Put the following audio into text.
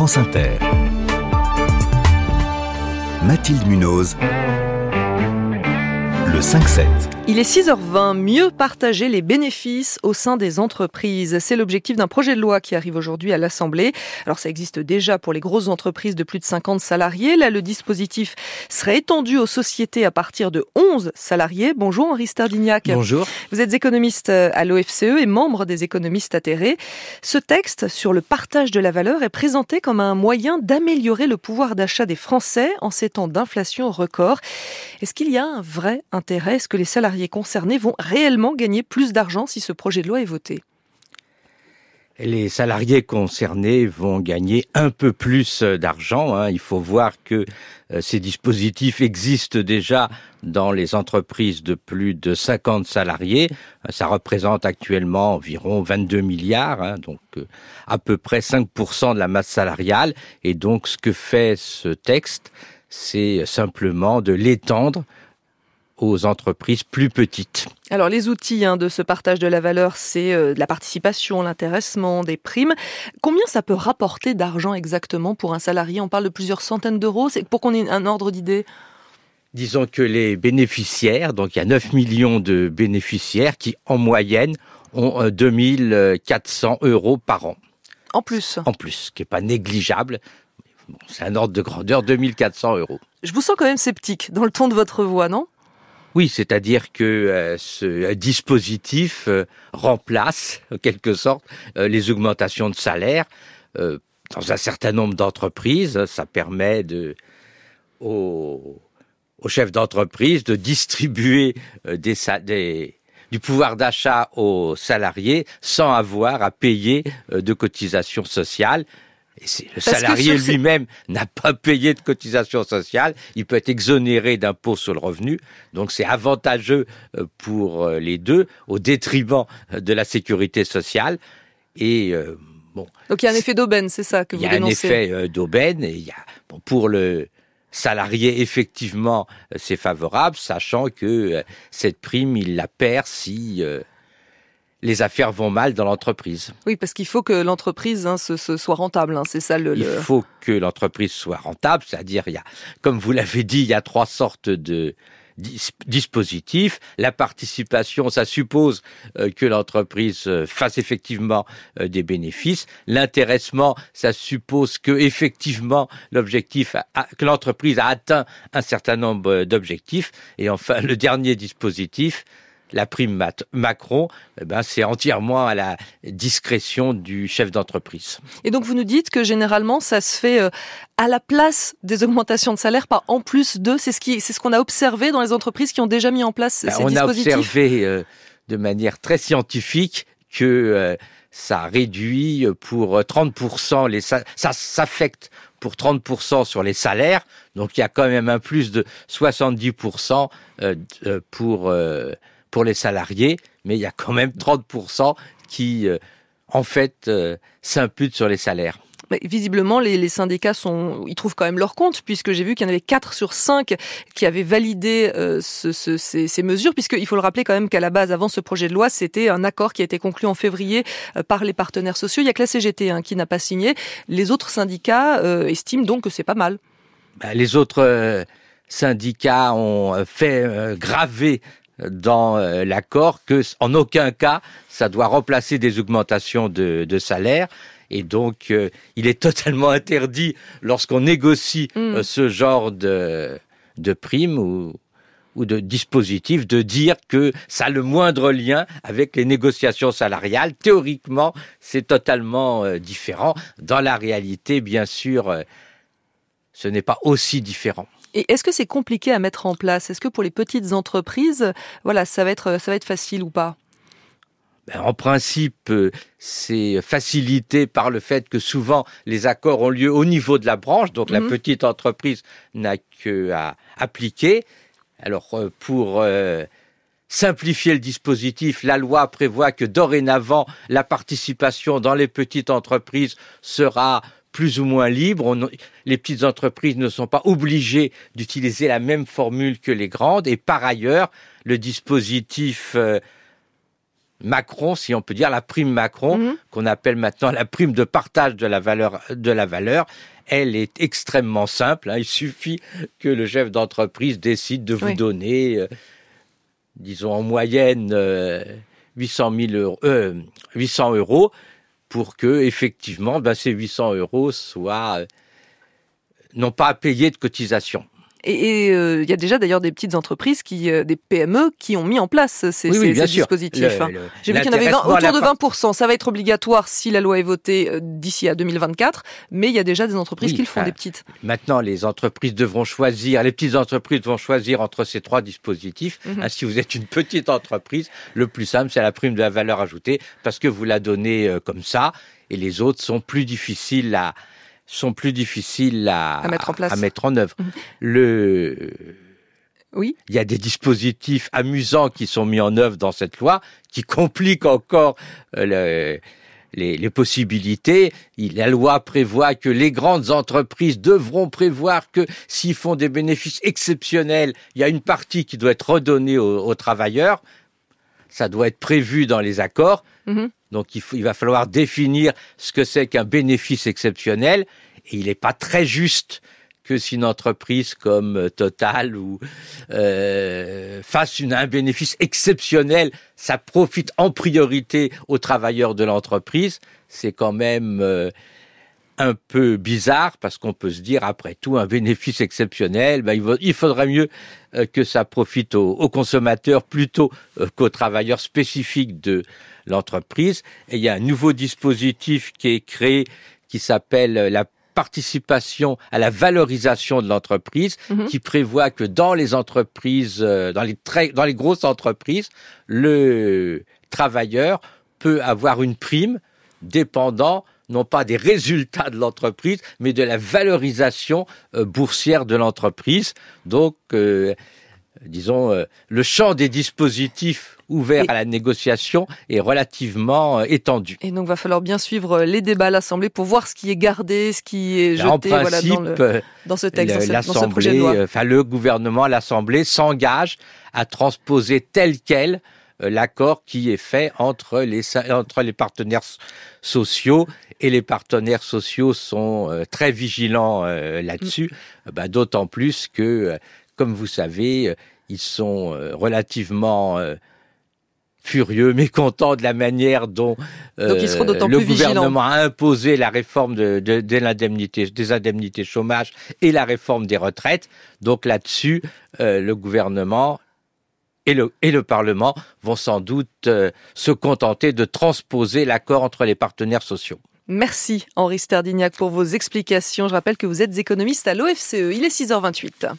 France Inter. Mathilde Munoz. Le 5-7. Il est 6h20, mieux partager les bénéfices au sein des entreprises. C'est l'objectif d'un projet de loi qui arrive aujourd'hui à l'Assemblée. Alors ça existe déjà pour les grosses entreprises de plus de 50 salariés. Là, le dispositif serait étendu aux sociétés à partir de 11 salariés. Bonjour Henri Stardignac. Bonjour. Vous êtes économiste à l'OFCE et membre des économistes atterrés. Ce texte sur le partage de la valeur est présenté comme un moyen d'améliorer le pouvoir d'achat des Français en ces temps d'inflation record. Est-ce qu'il y a un vrai intérêt? Est-ce que les salariés concernés vont réellement gagner plus d'argent si ce projet de loi est voté les salariés concernés vont gagner un peu plus d'argent. Hein. Il faut voir que euh, ces dispositifs existent déjà dans les entreprises de plus de 50 salariés. Ça représente actuellement environ 22 milliards, hein, donc euh, à peu près 5% de la masse salariale. Et donc ce que fait ce texte, c'est simplement de l'étendre aux entreprises plus petites. Alors les outils hein, de ce partage de la valeur, c'est euh, de la participation, l'intéressement, des primes. Combien ça peut rapporter d'argent exactement pour un salarié? On parle de plusieurs centaines d'euros. C'est pour qu'on ait un ordre d'idée? Disons que les bénéficiaires, donc il y a 9 millions de bénéficiaires qui en moyenne ont 2400 euh, euros par an. En plus. En plus, ce qui n'est pas négligeable. c'est un ordre de grandeur, 2400 euros. Je vous sens quand même sceptique dans le ton de votre voix, non? Oui, c'est-à-dire que euh, ce dispositif euh, remplace, en quelque sorte, euh, les augmentations de salaire dans un certain nombre d'entreprises. Ça permet aux, chefs d'entreprise de distribuer des, du pouvoir d'achat aux salariés sans avoir à payer de cotisations sociales le salarié lui-même n'a pas payé de cotisation sociale, il peut être exonéré d'impôts sur le revenu, donc c'est avantageux euh, pour euh, les deux au détriment euh, de la sécurité sociale. Et bon. Donc il y a un effet d'aubaine, c'est ça que vous dénoncez Il y a un effet d'aubaine et il y a bon, pour le salarié effectivement c'est favorable, sachant que cette prime il la perd si les affaires vont mal dans l'entreprise. Oui, parce qu'il faut que l'entreprise hein, soit rentable. Hein, c'est ça le. Il faut que l'entreprise soit rentable, c'est-à-dire il y a, comme vous l'avez dit, il y a trois sortes de dispositifs. La participation, ça suppose euh, que l'entreprise euh, fasse effectivement euh, des bénéfices. L'intéressement, ça suppose que effectivement l'objectif, que l'entreprise a atteint un certain nombre d'objectifs. Et enfin, le dernier dispositif, la prime Macron, eh ben, c'est entièrement à la discrétion du chef d'entreprise. Et donc vous nous dites que généralement ça se fait euh, à la place des augmentations de salaire, pas en plus de. C'est ce qui, c'est ce qu'on a observé dans les entreprises qui ont déjà mis en place ben, ces dispositifs. On a observé euh, de manière très scientifique que euh, ça réduit pour 30% les ça s'affecte pour 30% sur les salaires, donc il y a quand même un plus de 70% pour pour les salariés, mais il y a quand même 30% qui, euh, en fait, euh, s'imputent sur les salaires. Mais visiblement, les, syndicats sont, ils trouvent quand même leur compte, puisque j'ai vu qu'il y en avait 4 sur 5 qui avaient validé euh, ce, ce, ces, ces, mesures, puisqu'il faut le rappeler quand même qu'à la base, avant ce projet de loi, c'était un accord qui a été conclu en février par les partenaires sociaux. Il y a que la CGT hein, qui n'a pas signé. Les autres syndicats estiment donc que c'est pas mal. Bah, les autres syndicats ont fait graver dans euh, l'accord que en aucun cas ça doit remplacer des augmentations de, de salaire. Et donc, euh, il est totalement interdit lorsqu'on négocie mm. euh, ce genre de, de primes ou, ou de dispositifs de dire que ça a le moindre lien avec les négociations salariales. Théoriquement, c'est totalement différent. Dans la réalité, bien sûr, ce n'est pas aussi différent. Et est-ce que c'est compliqué à mettre en place? Est-ce que pour les petites entreprises, voilà, ça va être, ça va être facile ou pas? Ben, en principe, euh, c'est facilité par le fait que souvent les accords ont lieu au niveau de la branche, donc la mhm. petite entreprise n'a qu'à appliquer. Alors euh, pour euh, simplifier le dispositif, la loi prévoit que dorénavant la participation dans les petites entreprises sera plus ou moins libre. les petites entreprises ne sont pas obligées d'utiliser la même formule que les grandes. Et par ailleurs, le dispositif euh, Macron, si on peut dire, la prime Macron, Mhm. qu'on appelle maintenant la prime de partage de la valeur, de la valeur, elle est extrêmement simple. hein. Il suffit que le chef d'entreprise décide de vous Oui. donner, euh, disons en moyenne, euh, 800 000 euros, euh, 800 euros pour que effectivement, ben, ces 800 euros soient euh, n'ont pas à payer de cotisation. Et et, euh, il y a déjà d'ailleurs des petites entreprises, qui, euh, des PME, qui ont mis en place ces, Oui, oui, ces- dispositifs. Hein. J'ai vu qu'il y en avait 20 l'intéressement à autour de 20%. Ça va être obligatoire si la loi est votée euh, d'ici à 2024. Mais il y a déjà des entreprises Oui, qui le font, enfin, des petites. Maintenant, les entreprises devront choisir, les petites entreprises vont choisir entre ces trois dispositifs. Mhm. Hein, si vous êtes une petite entreprise, le plus simple, c'est la prime de la valeur ajoutée, parce que vous la donnez euh, comme ça, et les autres sont plus difficiles à sont plus difficiles à, À mettre en place. à mettre en œuvre. Mhm. Le Oui. il y a des dispositifs amusants qui sont mis en œuvre dans cette loi, qui compliquent encore euh, le- les, les possibilités. Il- la loi prévoit que les grandes entreprises devront prévoir que s'ils font des bénéfices exceptionnels, il y a une partie qui doit être redonnée aux, aux travailleurs. Ça doit être prévu dans les accords. Mhm. Donc il, va falloir définir ce que c'est qu'un bénéfice exceptionnel. Et il n'est pas très juste que si une entreprise comme euh, Total ou euh, fasse un bénéfice exceptionnel, ça profite en priorité aux travailleurs de l'entreprise. C'est quand même euh, un peu bizarre parce qu'on peut se dire après tout un bénéfice exceptionnel, ben, il, faudrait mieux euh, que ça profite aux, aux consommateurs plutôt euh, qu'aux travailleurs spécifiques de l'entreprise. Et il y a un nouveau dispositif qui est créé qui s'appelle euh, la participation à la valorisation de l'entreprise, Mhm. qui prévoit que dans les entreprises, dans les très, dans les grosses entreprises, le travailleur peut avoir une prime dépendant non pas des résultats de l'entreprise, mais de la valorisation euh, boursière de l'entreprise. Donc, euh, disons, euh, le champ des dispositifs ouverts Et- à la négociation est relativement euh, étendu. Et donc, va falloir bien suivre les débats à l'Assemblée pour voir ce qui est gardé, ce qui est en jeté voilà, principe, dans, le, dans ce texte, dans, le- cette- dans ce projet de l'Assemblée, loi. enfin le gouvernement, l'Assemblée s'engage à transposer tel quel l'accord qui est fait entre les entre les partenaires sociaux et les partenaires sociaux sont euh, très vigilants euh, là-dessus. Euh, bah, D'autant plus que, euh, comme vous savez, euh, ils sont euh, relativement euh, furieux, mécontents de la manière dont euh, le vigilants. gouvernement a imposé la réforme de, de, de l'indemnité, des indemnités chômage et la réforme des retraites. Donc là-dessus, euh, le gouvernement et le, Parlement vont sans doute euh, se contenter de transposer l'accord entre les partenaires sociaux. Merci Henri Sterdignac pour vos explications. Je rappelle que vous êtes économiste à l'OFCE. Il est 6h28.